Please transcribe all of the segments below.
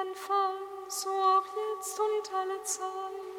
Anfang, so auch jetzt und alle Zeit.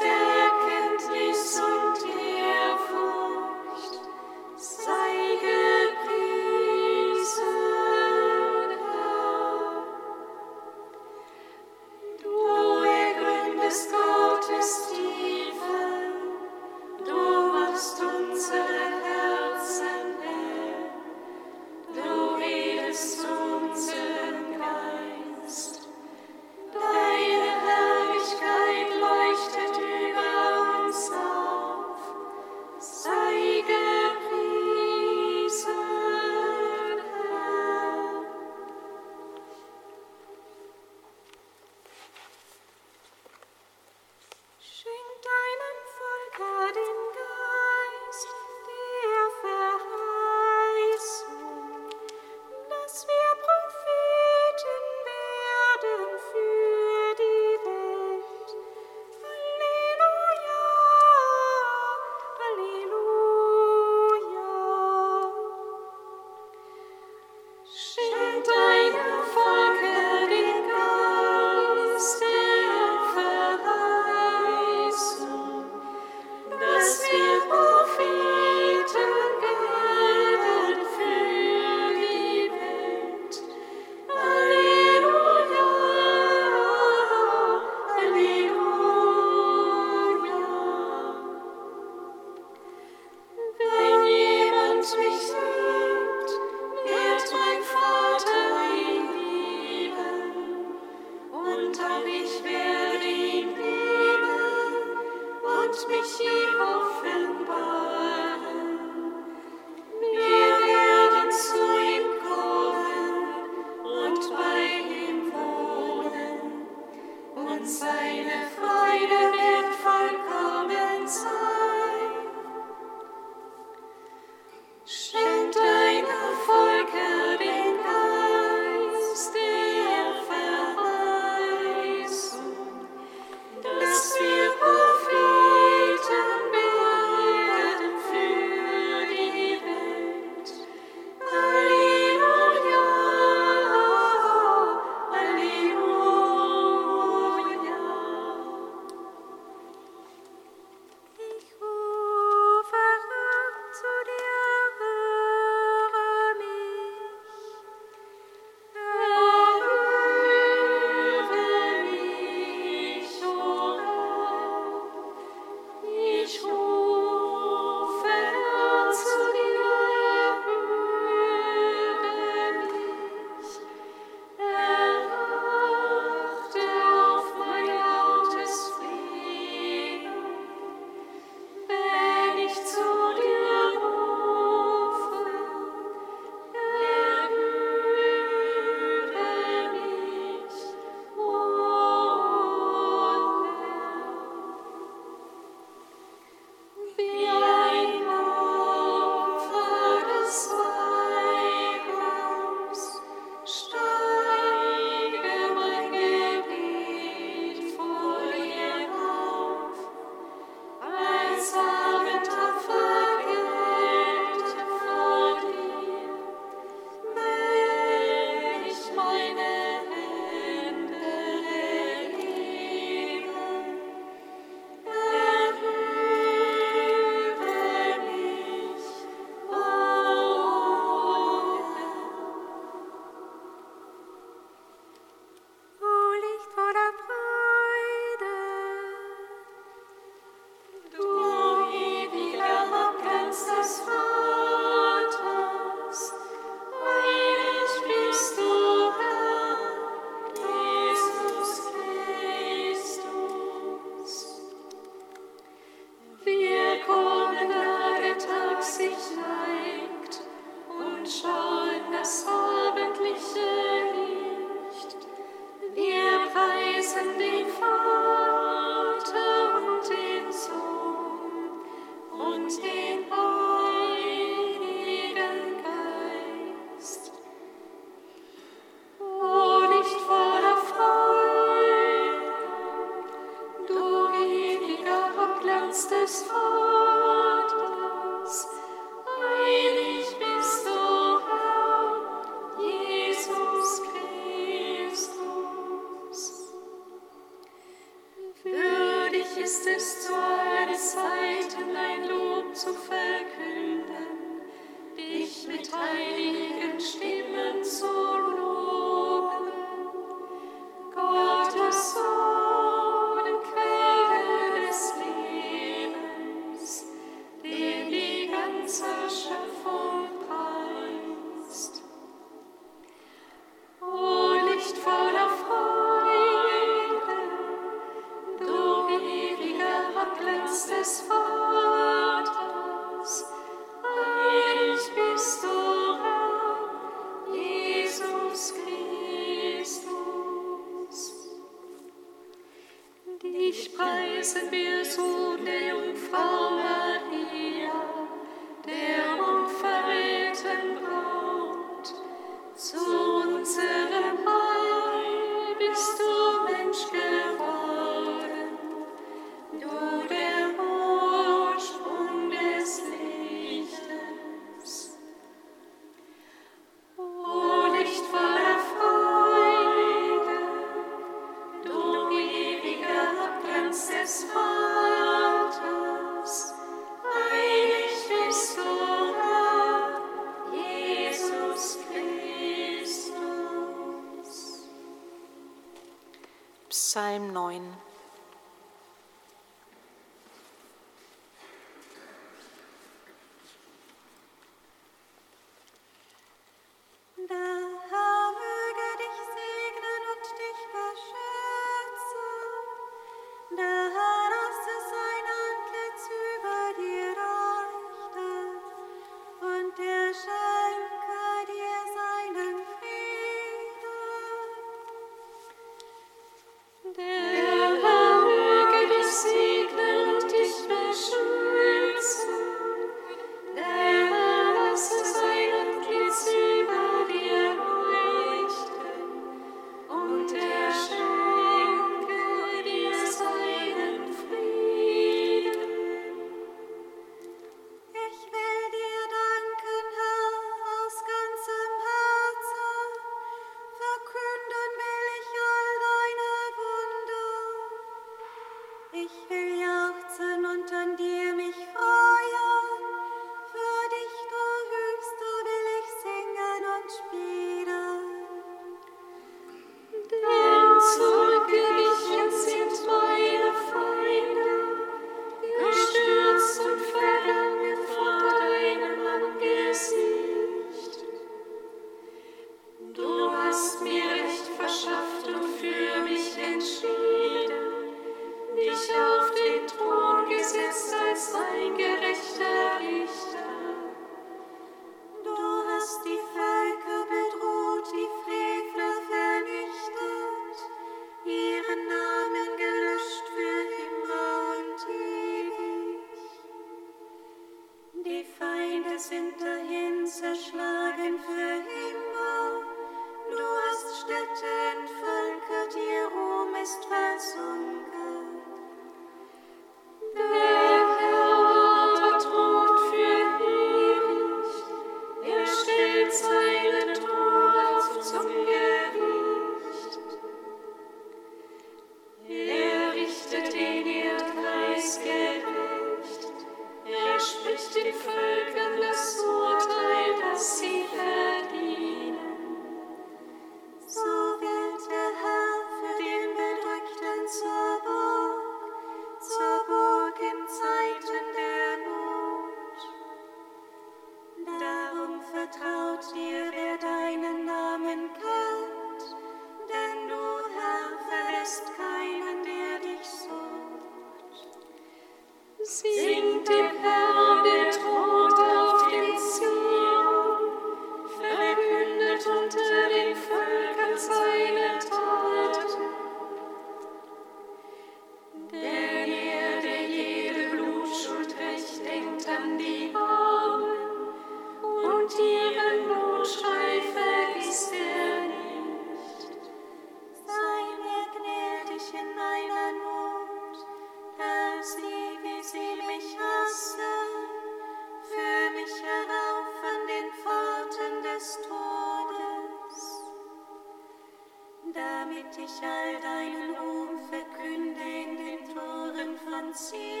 ich all deinen Ruhm verkünde in den Toren von Zion.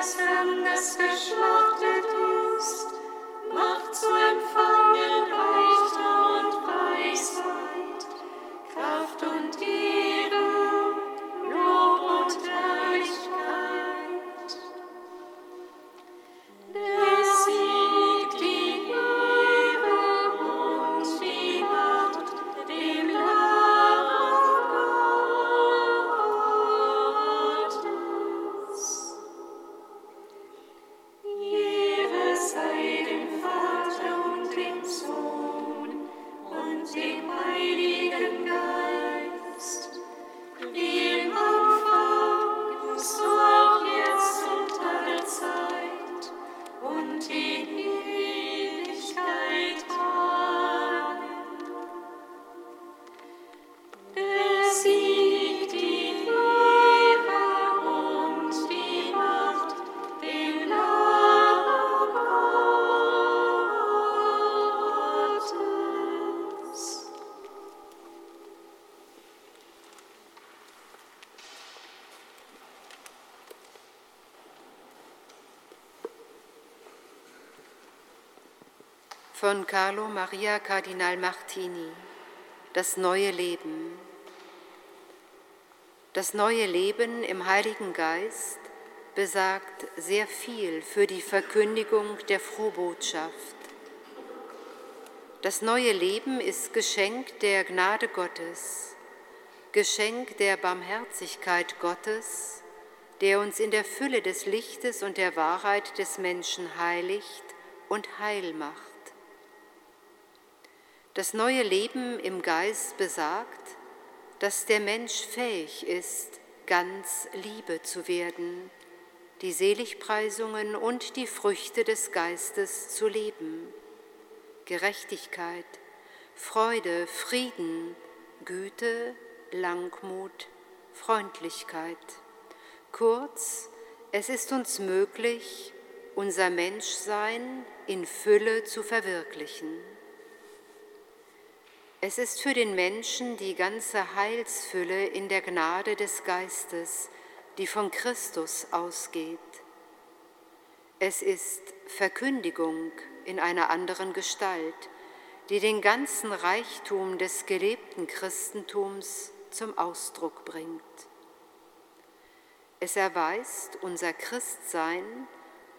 das special. Von Carlo Maria Cardinal Martini Das neue Leben. Das neue Leben im Heiligen Geist besagt sehr viel für die Verkündigung der Frohbotschaft. Das neue Leben ist Geschenk der Gnade Gottes, Geschenk der Barmherzigkeit Gottes, der uns in der Fülle des Lichtes und der Wahrheit des Menschen heiligt und heil macht. Das neue Leben im Geist besagt, dass der Mensch fähig ist, ganz Liebe zu werden, die Seligpreisungen und die Früchte des Geistes zu leben. Gerechtigkeit, Freude, Frieden, Güte, Langmut, Freundlichkeit. Kurz, es ist uns möglich, unser Menschsein in Fülle zu verwirklichen. Es ist für den Menschen die ganze Heilsfülle in der Gnade des Geistes, die von Christus ausgeht. Es ist Verkündigung in einer anderen Gestalt, die den ganzen Reichtum des gelebten Christentums zum Ausdruck bringt. Es erweist unser Christsein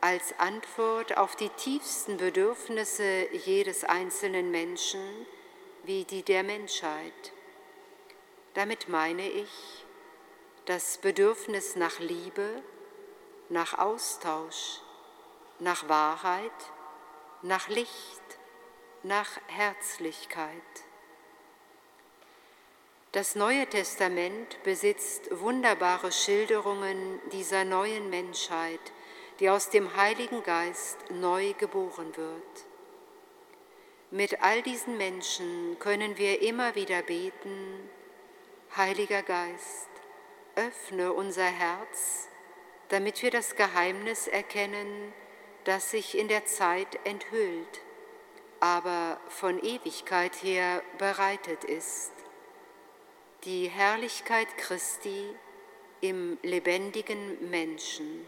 als Antwort auf die tiefsten Bedürfnisse jedes einzelnen Menschen, wie die der Menschheit. Damit meine ich das Bedürfnis nach Liebe, nach Austausch, nach Wahrheit, nach Licht, nach Herzlichkeit. Das Neue Testament besitzt wunderbare Schilderungen dieser neuen Menschheit, die aus dem Heiligen Geist neu geboren wird. Mit all diesen Menschen können wir immer wieder beten, Heiliger Geist, öffne unser Herz, damit wir das Geheimnis erkennen, das sich in der Zeit enthüllt, aber von Ewigkeit her bereitet ist. Die Herrlichkeit Christi im lebendigen Menschen.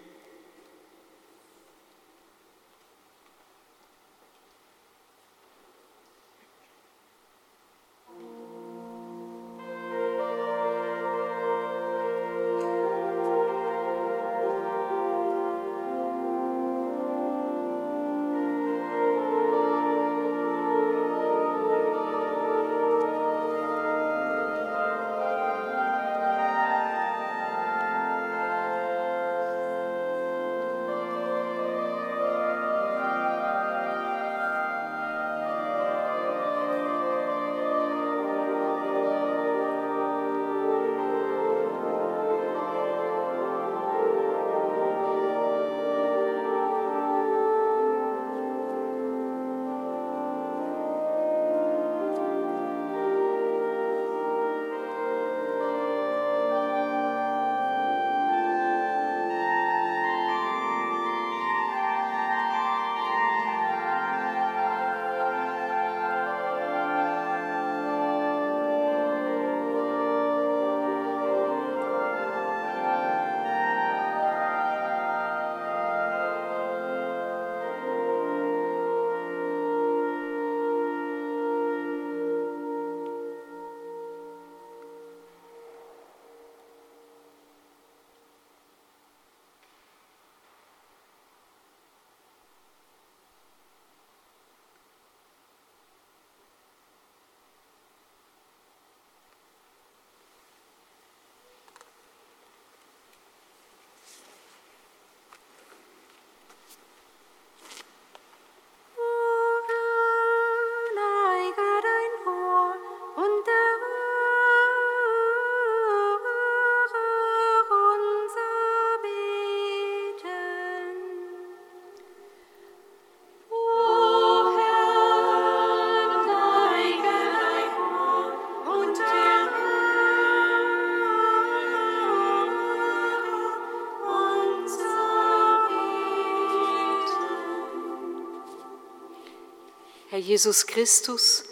Jesus Christus,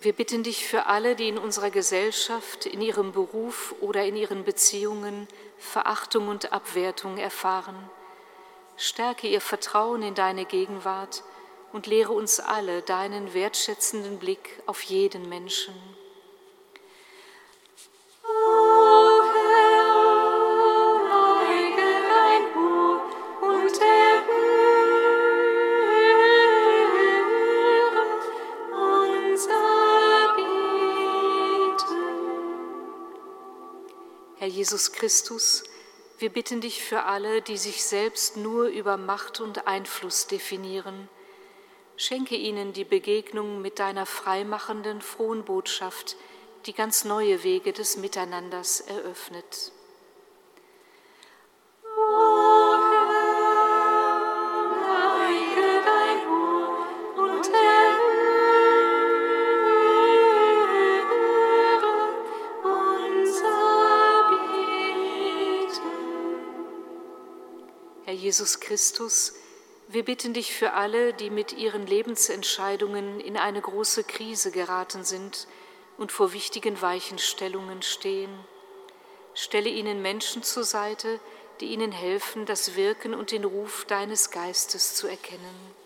wir bitten dich für alle, die in unserer Gesellschaft, in ihrem Beruf oder in ihren Beziehungen Verachtung und Abwertung erfahren. Stärke ihr Vertrauen in deine Gegenwart und lehre uns alle deinen wertschätzenden Blick auf jeden Menschen. Herr Jesus Christus, wir bitten dich für alle, die sich selbst nur über Macht und Einfluss definieren. Schenke ihnen die Begegnung mit deiner freimachenden, frohen Botschaft, die ganz neue Wege des Miteinanders eröffnet. Jesus Christus, wir bitten dich für alle, die mit ihren Lebensentscheidungen in eine große Krise geraten sind und vor wichtigen Weichenstellungen stehen. Stelle ihnen Menschen zur Seite, die ihnen helfen, das Wirken und den Ruf deines Geistes zu erkennen.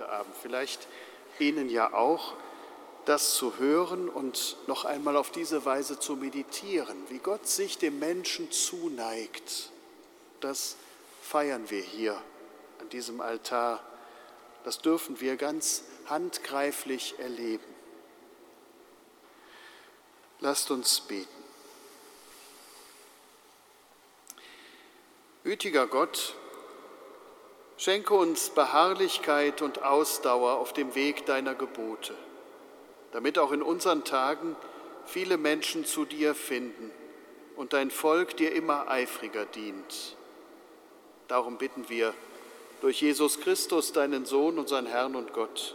Heute Abend. Vielleicht Ihnen ja auch, das zu hören und noch einmal auf diese Weise zu meditieren, wie Gott sich dem Menschen zuneigt. Das feiern wir hier an diesem Altar. Das dürfen wir ganz handgreiflich erleben. Lasst uns beten. Gütiger Gott, Schenke uns Beharrlichkeit und Ausdauer auf dem Weg deiner Gebote, damit auch in unseren Tagen viele Menschen zu dir finden und dein Volk dir immer eifriger dient. Darum bitten wir durch Jesus Christus, deinen Sohn, unseren Herrn und Gott,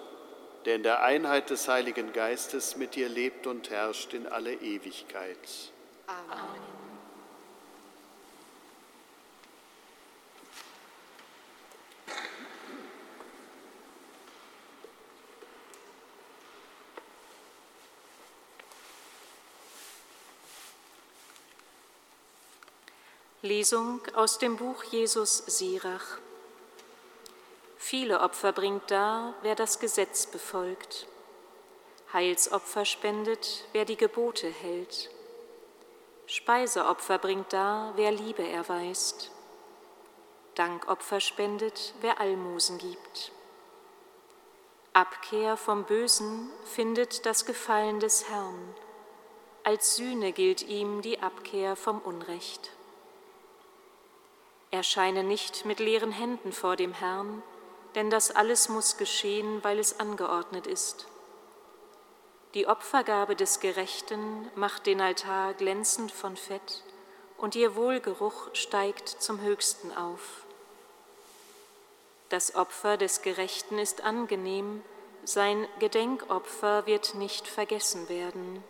der in der Einheit des Heiligen Geistes mit dir lebt und herrscht in alle Ewigkeit. Amen. Lesung aus dem Buch Jesus Sirach. Viele Opfer bringt dar, wer das Gesetz befolgt. Heilsopfer spendet, wer die Gebote hält. Speiseopfer bringt dar, wer Liebe erweist. Dankopfer spendet, wer Almosen gibt. Abkehr vom Bösen findet das Gefallen des Herrn. Als Sühne gilt ihm die Abkehr vom Unrecht. Erscheine nicht mit leeren Händen vor dem Herrn, denn das alles muss geschehen, weil es angeordnet ist. Die Opfergabe des Gerechten macht den Altar glänzend von Fett, und ihr Wohlgeruch steigt zum Höchsten auf. Das Opfer des Gerechten ist angenehm, sein Gedenkopfer wird nicht vergessen werden.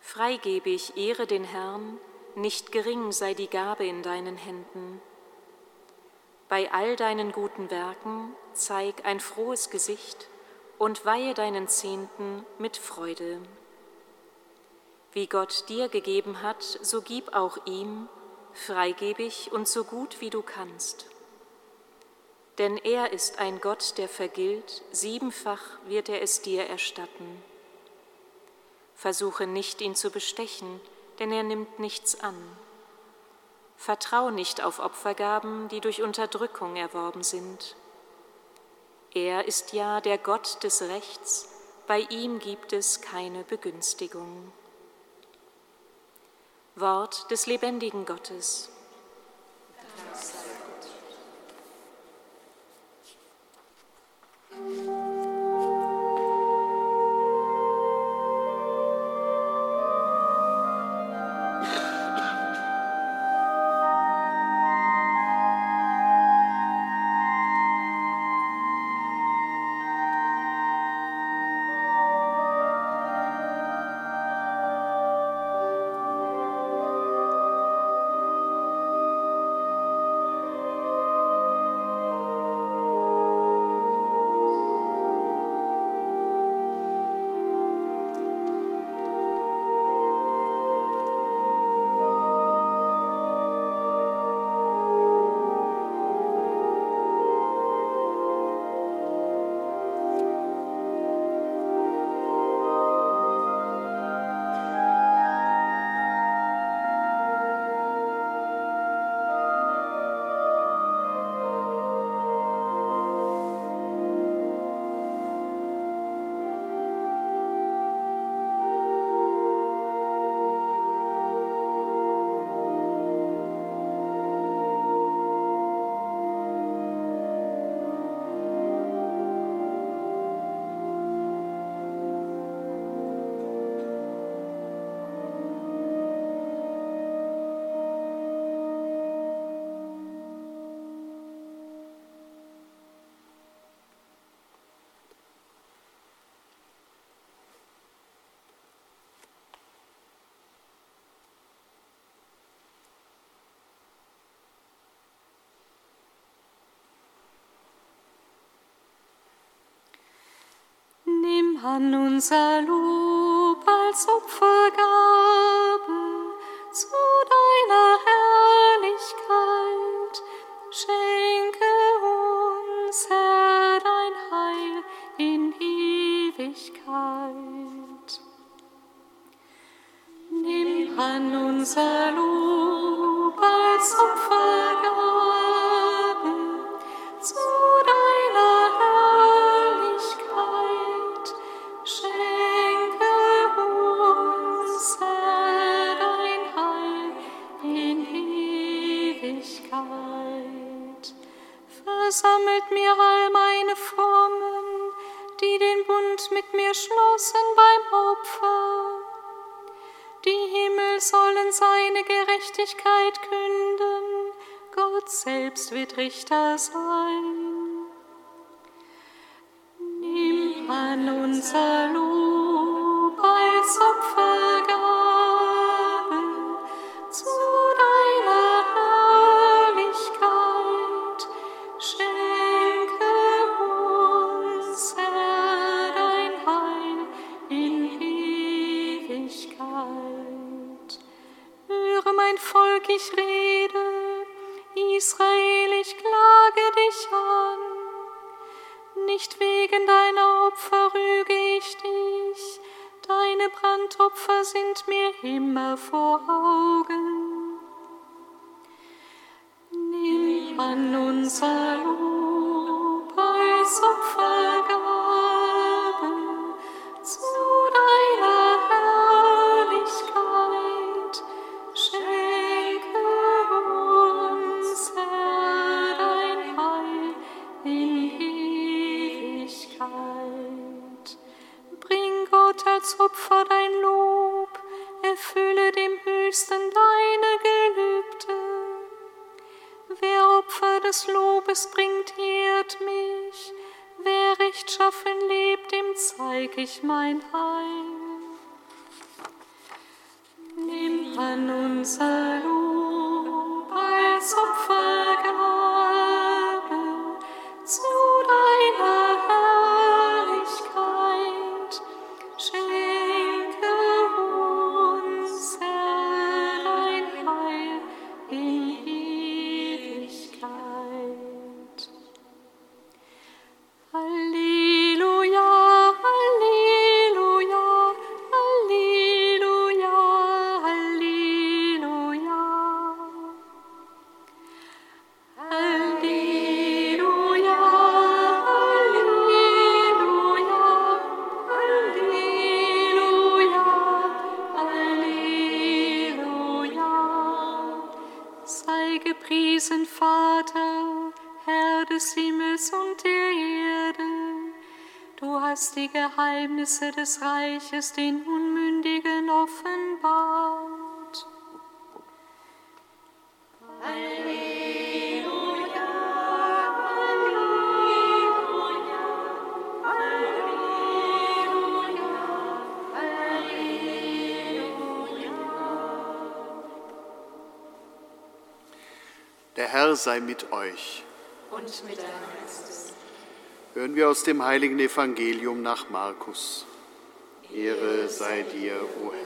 Freigebig ehre den Herrn, nicht gering sei die Gabe in deinen Händen. Bei all deinen guten Werken zeig ein frohes Gesicht und weihe deinen Zehnten mit Freude. Wie Gott dir gegeben hat, so gib auch ihm, freigebig und so gut wie du kannst. Denn er ist ein Gott, der vergilt, siebenfach wird er es dir erstatten. Versuche nicht, ihn zu bestechen, denn er nimmt nichts an. Vertrau nicht auf Opfergaben, die durch Unterdrückung erworben sind. Er ist ja der Gott des Rechts, bei ihm gibt es keine Begünstigung. Wort des lebendigen Gottes. Dank an unser Lob als Opfergabe zu Gerechtigkeit künden, Gott selbst wird Richter sein. Nimm an unser Lob an Geheimnisse des Reiches den Unmündigen offenbart. Der Herr sei mit euch. Und mit deinem. Hören wir aus dem heiligen Evangelium nach Markus. Ehre sei dir, o Herr.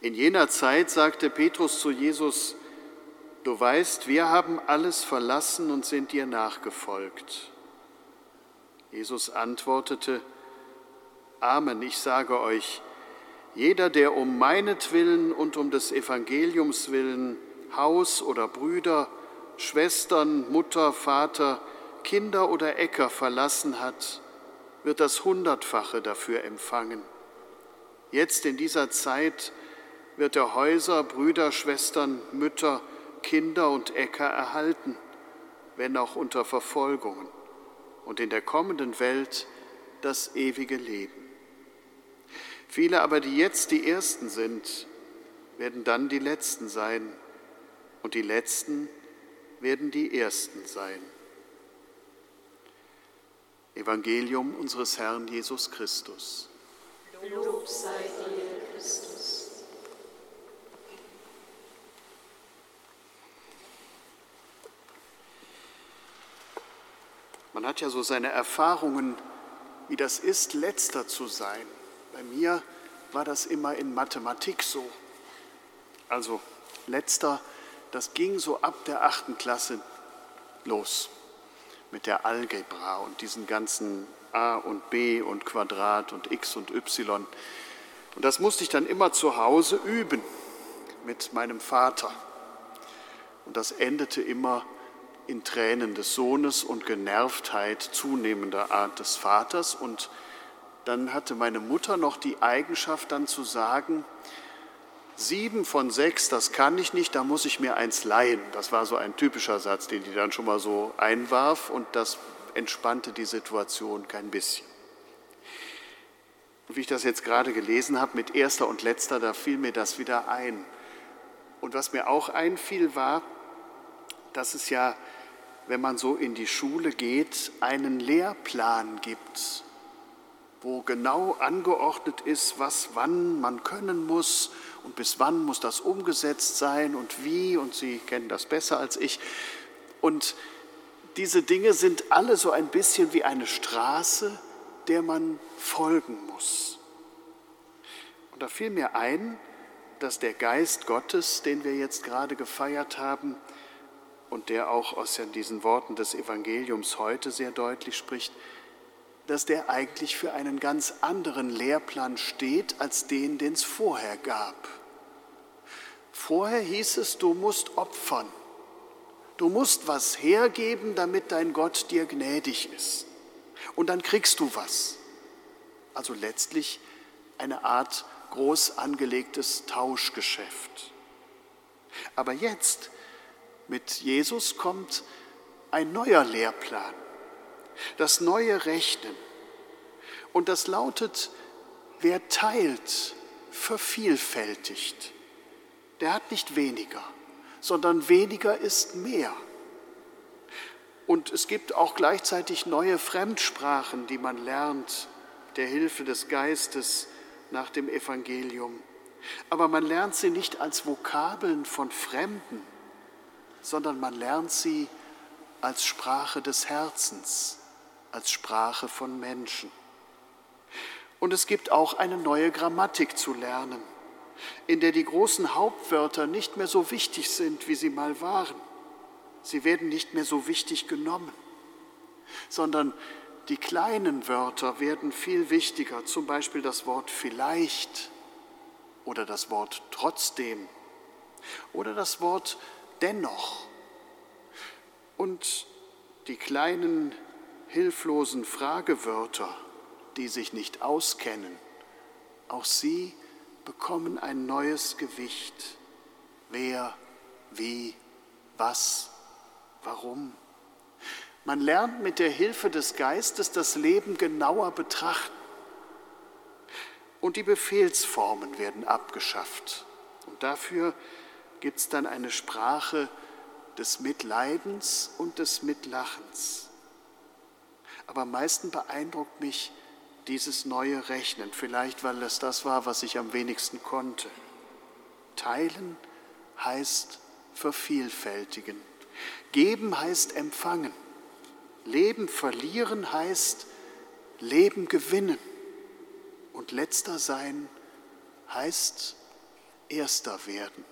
In jener Zeit sagte Petrus zu Jesus, Du weißt, wir haben alles verlassen und sind dir nachgefolgt. Jesus antwortete, Amen, ich sage euch, jeder, der um meinetwillen und um des Evangeliums willen Haus oder Brüder, Schwestern, Mutter, Vater, Kinder oder Äcker verlassen hat, wird das Hundertfache dafür empfangen. Jetzt in dieser Zeit wird er Häuser, Brüder, Schwestern, Mütter, Kinder und Äcker erhalten, wenn auch unter Verfolgungen, und in der kommenden Welt das ewige Leben. Viele aber, die jetzt die Ersten sind, werden dann die Letzten sein, und die Letzten werden die Ersten sein. Evangelium unseres Herrn Jesus Christus. Lob sei dir, Christus. Man hat ja so seine Erfahrungen wie das ist, letzter zu sein. Bei mir war das immer in Mathematik so. Also letzter, das ging so ab der achten Klasse los mit der Algebra und diesen ganzen a und b und Quadrat und x und y. Und das musste ich dann immer zu Hause üben mit meinem Vater. Und das endete immer in Tränen des Sohnes und Genervtheit zunehmender Art des Vaters. Und dann hatte meine Mutter noch die Eigenschaft dann zu sagen, sieben von sechs, das kann ich nicht, da muss ich mir eins leihen. Das war so ein typischer Satz, den die dann schon mal so einwarf und das entspannte die Situation kein bisschen. Und wie ich das jetzt gerade gelesen habe mit erster und letzter, da fiel mir das wieder ein. Und was mir auch einfiel, war, dass es ja, wenn man so in die Schule geht, einen Lehrplan gibt, wo genau angeordnet ist, was wann man können muss und bis wann muss das umgesetzt sein und wie, und Sie kennen das besser als ich. Und diese Dinge sind alle so ein bisschen wie eine Straße, der man folgen muss. Und da fiel mir ein, dass der Geist Gottes, den wir jetzt gerade gefeiert haben und der auch aus diesen Worten des Evangeliums heute sehr deutlich spricht, dass der eigentlich für einen ganz anderen Lehrplan steht als den, den es vorher gab. Vorher hieß es, du musst opfern. Du musst was hergeben, damit dein Gott dir gnädig ist. Und dann kriegst du was. Also letztlich eine Art groß angelegtes Tauschgeschäft. Aber jetzt mit Jesus kommt ein neuer Lehrplan, das neue Rechnen. Und das lautet, wer teilt, vervielfältigt. Der hat nicht weniger, sondern weniger ist mehr. Und es gibt auch gleichzeitig neue Fremdsprachen, die man lernt, der Hilfe des Geistes nach dem Evangelium. Aber man lernt sie nicht als Vokabeln von Fremden, sondern man lernt sie als Sprache des Herzens, als Sprache von Menschen. Und es gibt auch eine neue Grammatik zu lernen, in der die großen Hauptwörter nicht mehr so wichtig sind, wie sie mal waren. Sie werden nicht mehr so wichtig genommen, sondern die kleinen Wörter werden viel wichtiger, zum Beispiel das Wort vielleicht oder das Wort trotzdem oder das Wort dennoch. Und die kleinen hilflosen Fragewörter, die sich nicht auskennen, auch sie bekommen ein neues Gewicht. Wer, wie, was, warum. Man lernt mit der Hilfe des Geistes das Leben genauer betrachten. Und die Befehlsformen werden abgeschafft. Und dafür gibt es dann eine Sprache des Mitleidens und des Mitlachens. Aber am meisten beeindruckt mich dieses neue Rechnen, vielleicht weil es das war, was ich am wenigsten konnte. Teilen heißt vervielfältigen. Geben heißt empfangen. Leben verlieren heißt Leben gewinnen. Und letzter sein heißt erster werden.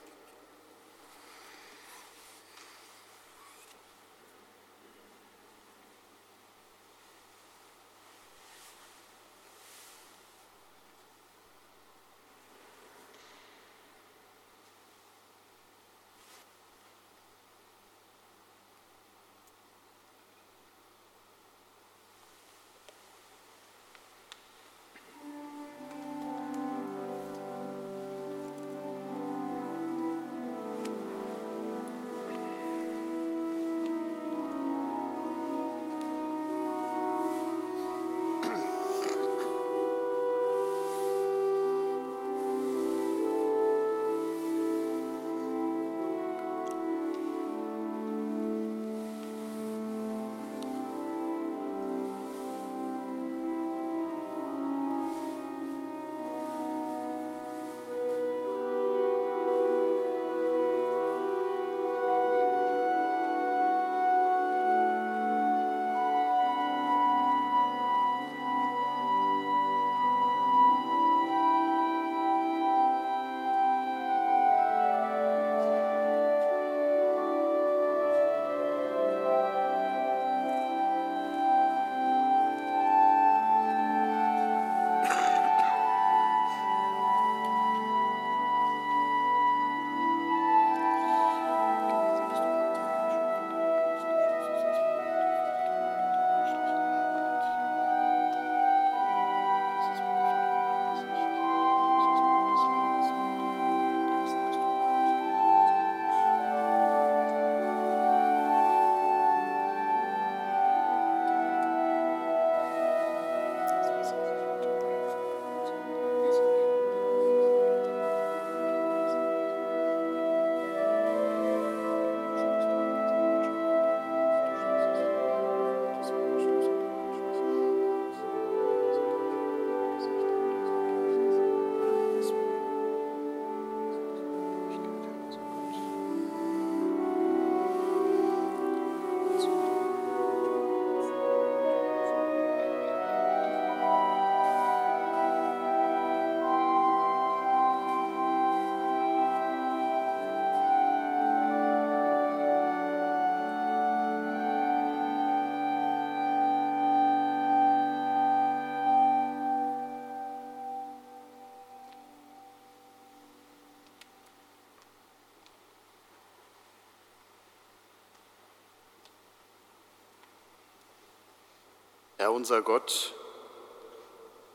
Herr unser Gott,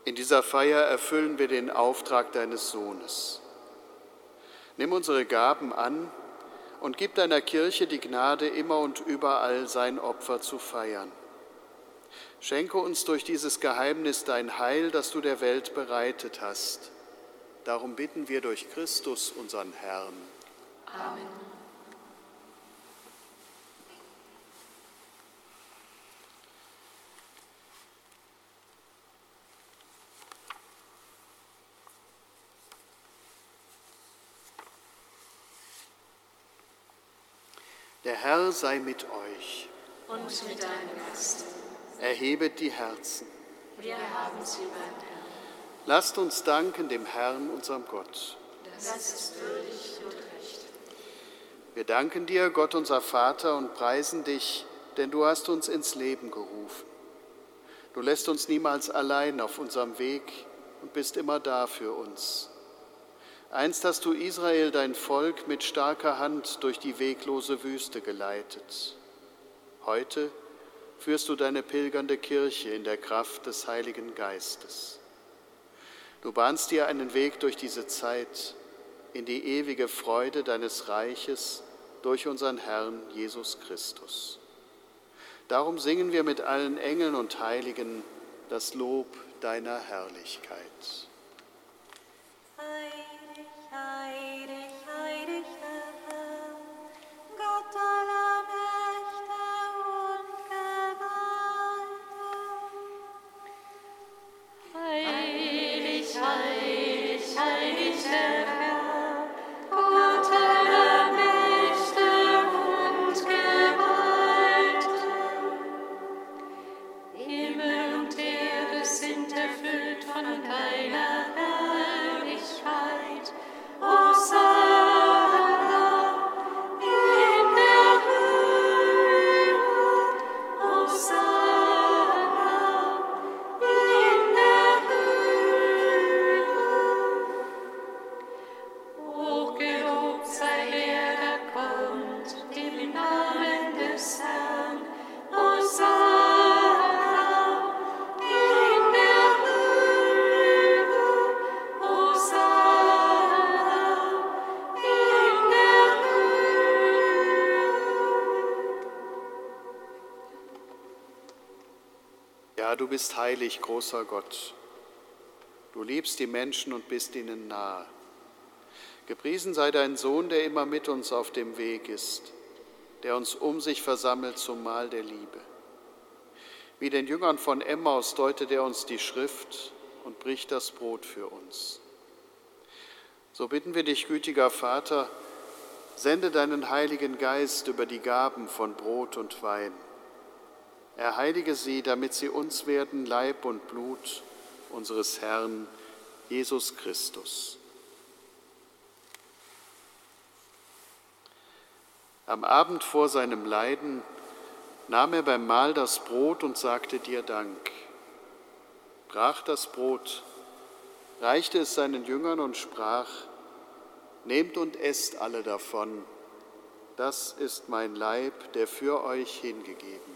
in dieser Feier erfüllen wir den Auftrag deines Sohnes. Nimm unsere Gaben an und gib deiner Kirche die Gnade, immer und überall sein Opfer zu feiern. Schenke uns durch dieses Geheimnis dein Heil, das du der Welt bereitet hast. Darum bitten wir durch Christus, unseren Herrn. Amen. Der Herr sei mit euch. Und mit deinem Geist. Erhebet die Herzen. Wir haben sie beim Herrn. Lasst uns danken dem Herrn, unserem Gott. Das ist würdig und recht. Wir danken dir, Gott unser Vater, und preisen dich, denn du hast uns ins Leben gerufen. Du lässt uns niemals allein auf unserem Weg und bist immer da für uns. Einst hast du Israel, dein Volk, mit starker Hand durch die weglose Wüste geleitet. Heute führst du deine pilgernde Kirche in der Kraft des Heiligen Geistes. Du bahnst dir einen Weg durch diese Zeit in die ewige Freude deines Reiches durch unseren Herrn Jesus Christus. Darum singen wir mit allen Engeln und Heiligen das Lob deiner Herrlichkeit. Du heilig, großer Gott. Du liebst die Menschen und bist ihnen nahe. Gepriesen sei dein Sohn, der immer mit uns auf dem Weg ist, der uns um sich versammelt zum Mahl der Liebe. Wie den Jüngern von Emmaus deutet er uns die Schrift und bricht das Brot für uns. So bitten wir dich, gütiger Vater, sende deinen Heiligen Geist über die Gaben von Brot und Wein er heilige sie, damit sie uns werden Leib und Blut unseres Herrn Jesus Christus. Am Abend vor seinem Leiden nahm er beim Mahl das Brot und sagte dir Dank, brach das Brot, reichte es seinen Jüngern und sprach, Nehmt und esst alle davon, das ist mein Leib, der für euch hingegeben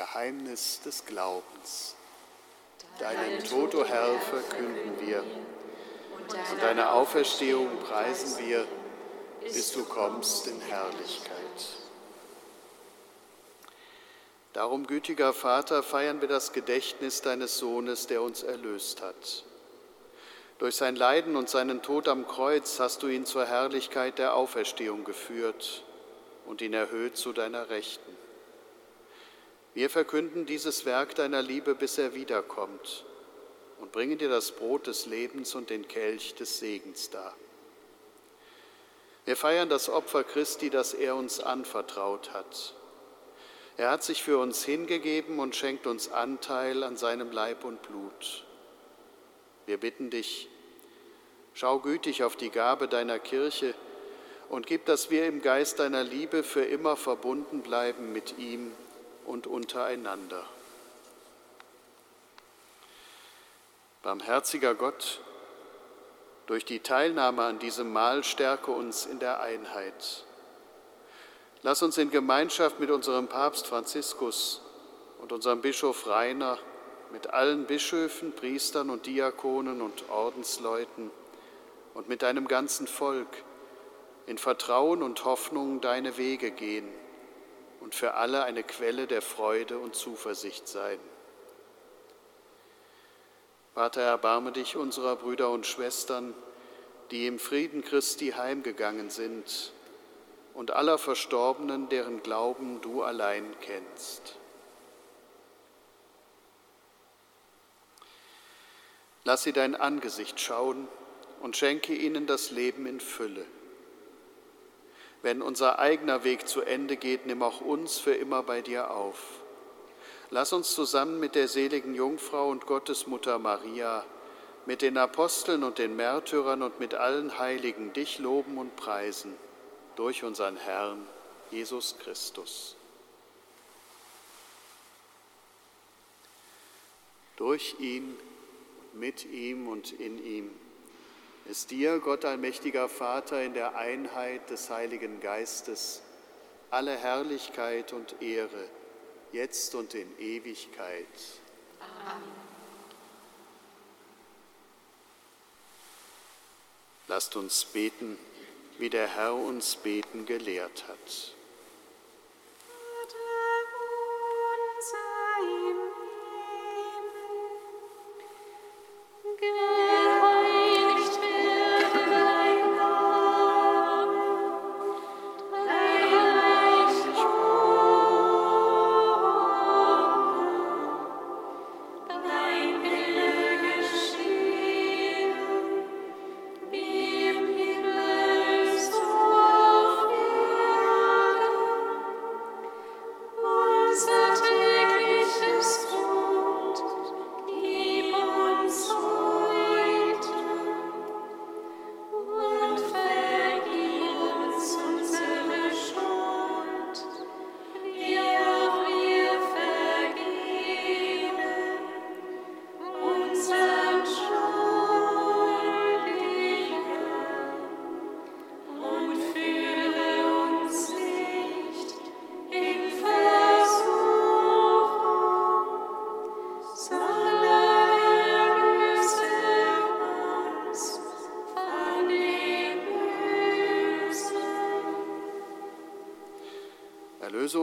Geheimnis des Glaubens. Deinen Tod, o Herr, verkünden wir und deine Auferstehung preisen wir, bis du kommst in Herrlichkeit. Darum, gütiger Vater, feiern wir das Gedächtnis deines Sohnes, der uns erlöst hat. Durch sein Leiden und seinen Tod am Kreuz hast du ihn zur Herrlichkeit der Auferstehung geführt und ihn erhöht zu deiner Rechten. Wir verkünden dieses Werk deiner Liebe, bis er wiederkommt und bringen dir das Brot des Lebens und den Kelch des Segens dar. Wir feiern das Opfer Christi, das er uns anvertraut hat. Er hat sich für uns hingegeben und schenkt uns Anteil an seinem Leib und Blut. Wir bitten dich, schau gütig auf die Gabe deiner Kirche und gib, dass wir im Geist deiner Liebe für immer verbunden bleiben mit ihm und untereinander. Barmherziger Gott, durch die Teilnahme an diesem Mahl stärke uns in der Einheit. Lass uns in Gemeinschaft mit unserem Papst Franziskus und unserem Bischof Rainer, mit allen Bischöfen, Priestern und Diakonen und Ordensleuten und mit deinem ganzen Volk in Vertrauen und Hoffnung deine Wege gehen und für alle eine Quelle der Freude und Zuversicht sein. Vater, erbarme dich unserer Brüder und Schwestern, die im Frieden Christi heimgegangen sind, und aller Verstorbenen, deren Glauben du allein kennst. Lass sie dein Angesicht schauen und schenke ihnen das Leben in Fülle. Wenn unser eigener Weg zu Ende geht, nimm auch uns für immer bei dir auf Lass uns zusammen mit der seligen Jungfrau und Gottesmutter Maria, mit den Aposteln und den Märtyrern und mit allen Heiligen dich loben und preisen durch unseren Herrn Jesus Christus. Durch ihn, mit ihm und in ihm ist dir, Gott allmächtiger Vater, in der Einheit des Heiligen Geistes alle Herrlichkeit und Ehre jetzt und in Ewigkeit. Amen. Lasst uns beten, wie der Herr uns beten gelehrt hat.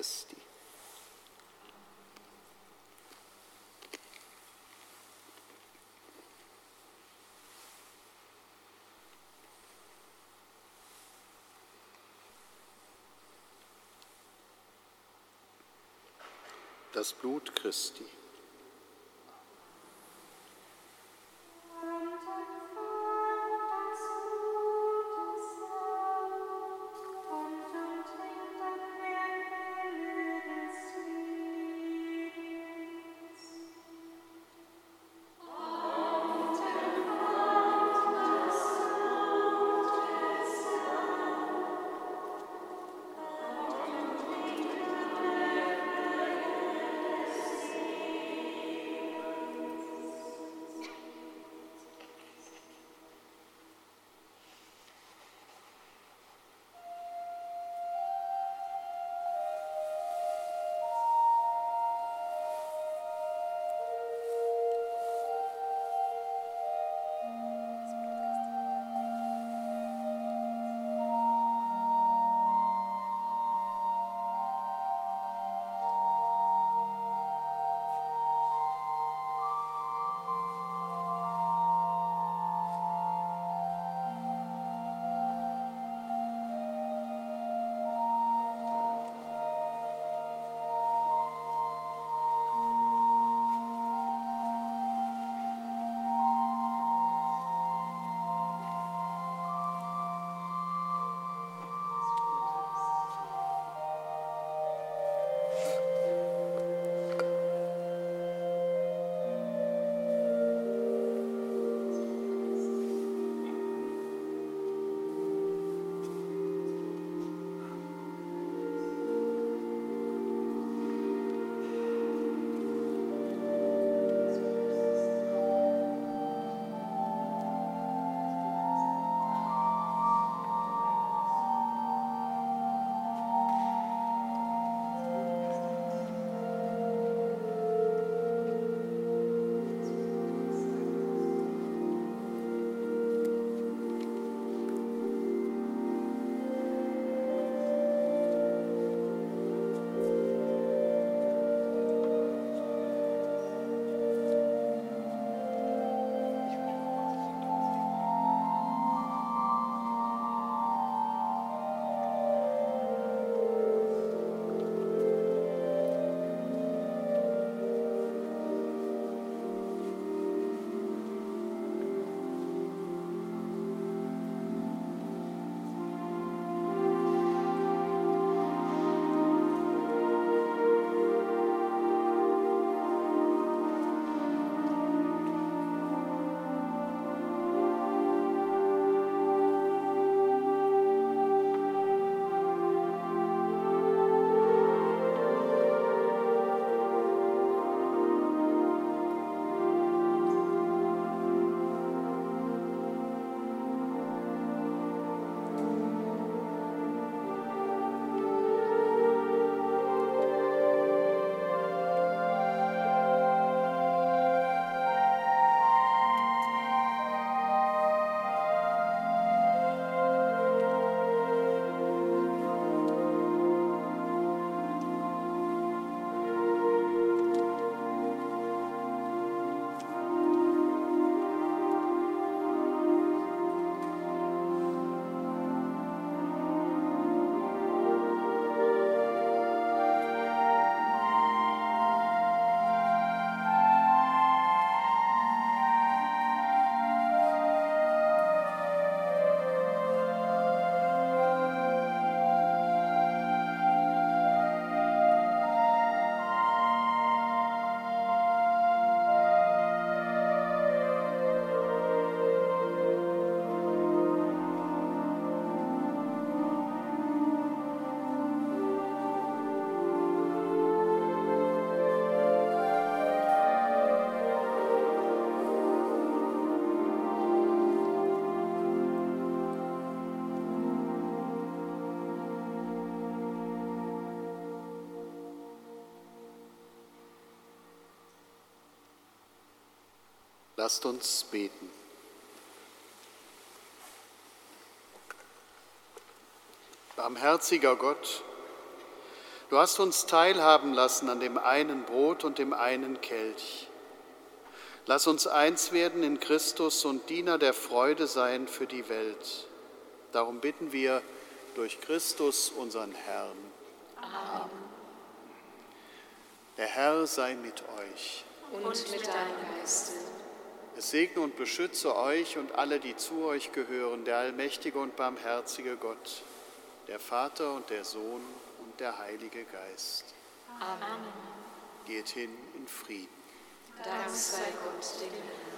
Christi. Das Blut Christi. Lasst uns beten. Barmherziger Gott, du hast uns teilhaben lassen an dem einen Brot und dem einen Kelch. Lass uns eins werden in Christus und Diener der Freude sein für die Welt. Darum bitten wir durch Christus, unseren Herrn. Amen. Der Herr sei mit euch. Und mit deinem Geiste. Es segne und beschütze euch und alle, die zu euch gehören, der allmächtige und barmherzige Gott der Vater und der Sohn und der Heilige Geist. Amen. Geht hin in Frieden. Dank sei Gott, dem Herrn.